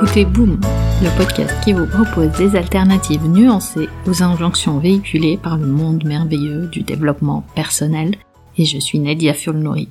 écoutez Boom, le podcast qui vous propose des alternatives nuancées aux injonctions véhiculées par le monde merveilleux du développement personnel. Et je suis Nadia Fulnori.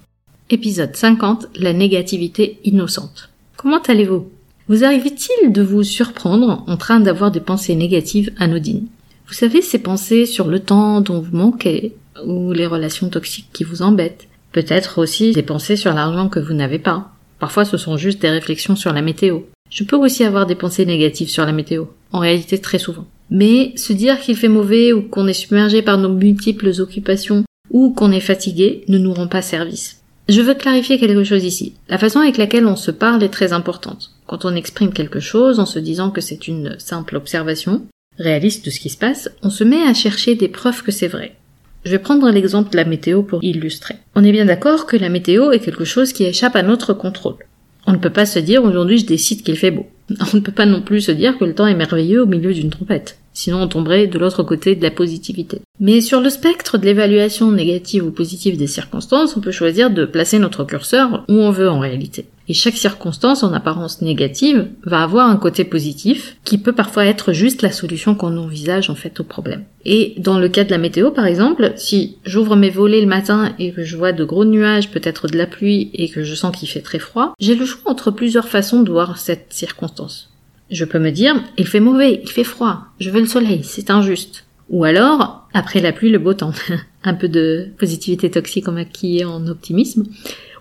Épisode 50, la négativité innocente. Comment allez-vous? Vous arrive-t-il de vous surprendre en train d'avoir des pensées négatives anodines? Vous savez, ces pensées sur le temps dont vous manquez, ou les relations toxiques qui vous embêtent, peut-être aussi des pensées sur l'argent que vous n'avez pas. Parfois ce sont juste des réflexions sur la météo. Je peux aussi avoir des pensées négatives sur la météo, en réalité très souvent. Mais se dire qu'il fait mauvais ou qu'on est submergé par nos multiples occupations ou qu'on est fatigué ne nous rend pas service. Je veux clarifier quelque chose ici. La façon avec laquelle on se parle est très importante. Quand on exprime quelque chose en se disant que c'est une simple observation, réaliste de ce qui se passe, on se met à chercher des preuves que c'est vrai. Je vais prendre l'exemple de la météo pour illustrer. On est bien d'accord que la météo est quelque chose qui échappe à notre contrôle. On ne peut pas se dire aujourd'hui je décide qu'il fait beau. On ne peut pas non plus se dire que le temps est merveilleux au milieu d'une trompette. Sinon on tomberait de l'autre côté de la positivité. Mais sur le spectre de l'évaluation négative ou positive des circonstances, on peut choisir de placer notre curseur où on veut en réalité. Et chaque circonstance en apparence négative va avoir un côté positif qui peut parfois être juste la solution qu'on envisage en fait au problème. Et dans le cas de la météo par exemple, si j'ouvre mes volets le matin et que je vois de gros nuages, peut-être de la pluie et que je sens qu'il fait très froid, j'ai le choix entre plusieurs façons de voir cette circonstance. Je peux me dire, il fait mauvais, il fait froid, je veux le soleil, c'est injuste. Ou alors, après la pluie, le beau temps. un peu de positivité toxique en maquillé en optimisme.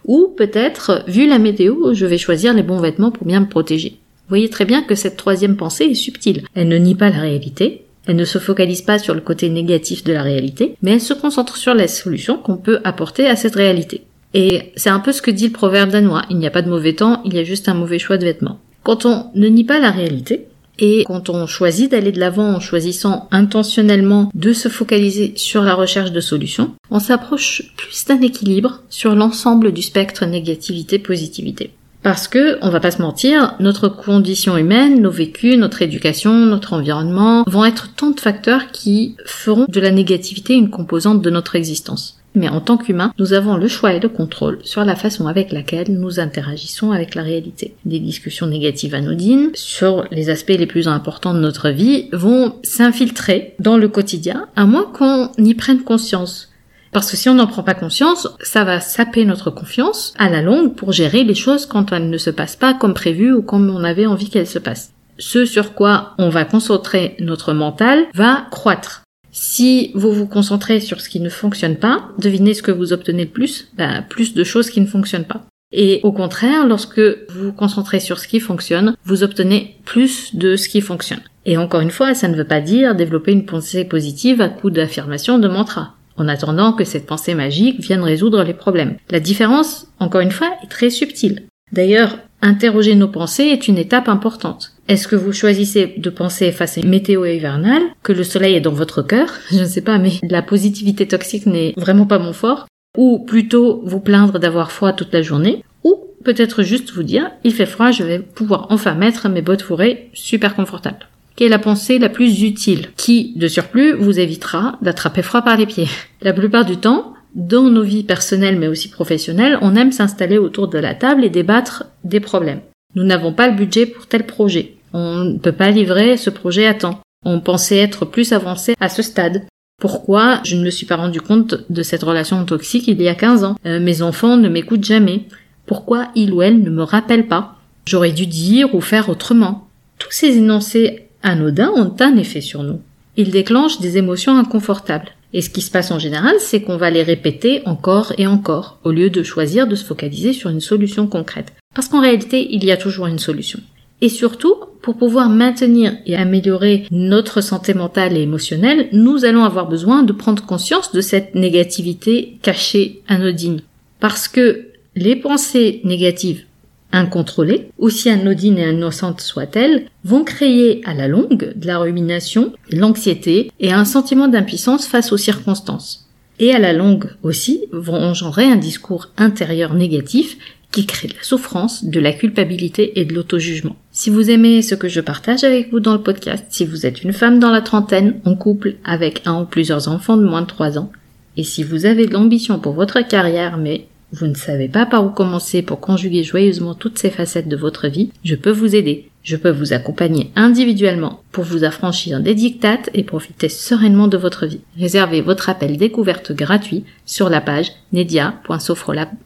Ou peut-être, vu la météo, je vais choisir les bons vêtements pour bien me protéger. Vous voyez très bien que cette troisième pensée est subtile. Elle ne nie pas la réalité, elle ne se focalise pas sur le côté négatif de la réalité, mais elle se concentre sur la solution qu'on peut apporter à cette réalité. Et c'est un peu ce que dit le proverbe danois. Il n'y a pas de mauvais temps, il y a juste un mauvais choix de vêtements. Quand on ne nie pas la réalité, et quand on choisit d'aller de l'avant en choisissant intentionnellement de se focaliser sur la recherche de solutions, on s'approche plus d'un équilibre sur l'ensemble du spectre négativité-positivité. Parce que, on va pas se mentir, notre condition humaine, nos vécus, notre éducation, notre environnement vont être tant de facteurs qui feront de la négativité une composante de notre existence mais en tant qu'humain, nous avons le choix et le contrôle sur la façon avec laquelle nous interagissons avec la réalité. Des discussions négatives anodines sur les aspects les plus importants de notre vie vont s'infiltrer dans le quotidien, à moins qu'on y prenne conscience. Parce que si on n'en prend pas conscience, ça va saper notre confiance à la longue pour gérer les choses quand elles ne se passent pas comme prévu ou comme on avait envie qu'elles se passent. Ce sur quoi on va concentrer notre mental va croître. Si vous vous concentrez sur ce qui ne fonctionne pas, devinez ce que vous obtenez le plus ben, Plus de choses qui ne fonctionnent pas. Et au contraire, lorsque vous vous concentrez sur ce qui fonctionne, vous obtenez plus de ce qui fonctionne. Et encore une fois, ça ne veut pas dire développer une pensée positive à coup d'affirmation de mantra, en attendant que cette pensée magique vienne résoudre les problèmes. La différence, encore une fois, est très subtile. D'ailleurs, interroger nos pensées est une étape importante. Est-ce que vous choisissez de penser face à une météo hivernale, que le soleil est dans votre cœur? Je ne sais pas, mais la positivité toxique n'est vraiment pas mon fort. Ou plutôt vous plaindre d'avoir froid toute la journée. Ou peut-être juste vous dire, il fait froid, je vais pouvoir enfin mettre mes bottes fourrées super confortables. Quelle est la pensée la plus utile Qui, de surplus, vous évitera d'attraper froid par les pieds? La plupart du temps, dans nos vies personnelles mais aussi professionnelles, on aime s'installer autour de la table et débattre des problèmes. Nous n'avons pas le budget pour tel projet. On ne peut pas livrer ce projet à temps. On pensait être plus avancé à ce stade. Pourquoi je ne me suis pas rendu compte de cette relation toxique il y a 15 ans? Euh, Mes enfants ne m'écoutent jamais. Pourquoi il ou elle ne me rappelle pas? J'aurais dû dire ou faire autrement. Tous ces énoncés anodins ont un effet sur nous. Ils déclenchent des émotions inconfortables. Et ce qui se passe en général, c'est qu'on va les répéter encore et encore, au lieu de choisir de se focaliser sur une solution concrète. Parce qu'en réalité, il y a toujours une solution. Et surtout, pour pouvoir maintenir et améliorer notre santé mentale et émotionnelle, nous allons avoir besoin de prendre conscience de cette négativité cachée, anodine. Parce que les pensées négatives incontrôlées, aussi anodines et innocentes soient-elles, vont créer à la longue de la rumination, l'anxiété et un sentiment d'impuissance face aux circonstances. Et à la longue aussi vont engendrer un discours intérieur négatif qui crée de la souffrance, de la culpabilité et de l'auto-jugement. Si vous aimez ce que je partage avec vous dans le podcast, si vous êtes une femme dans la trentaine, en couple avec un ou plusieurs enfants de moins de 3 ans, et si vous avez de l'ambition pour votre carrière mais vous ne savez pas par où commencer pour conjuguer joyeusement toutes ces facettes de votre vie, je peux vous aider. Je peux vous accompagner individuellement pour vous affranchir des dictates et profiter sereinement de votre vie. Réservez votre appel découverte gratuit sur la page nedia.sofrolab.com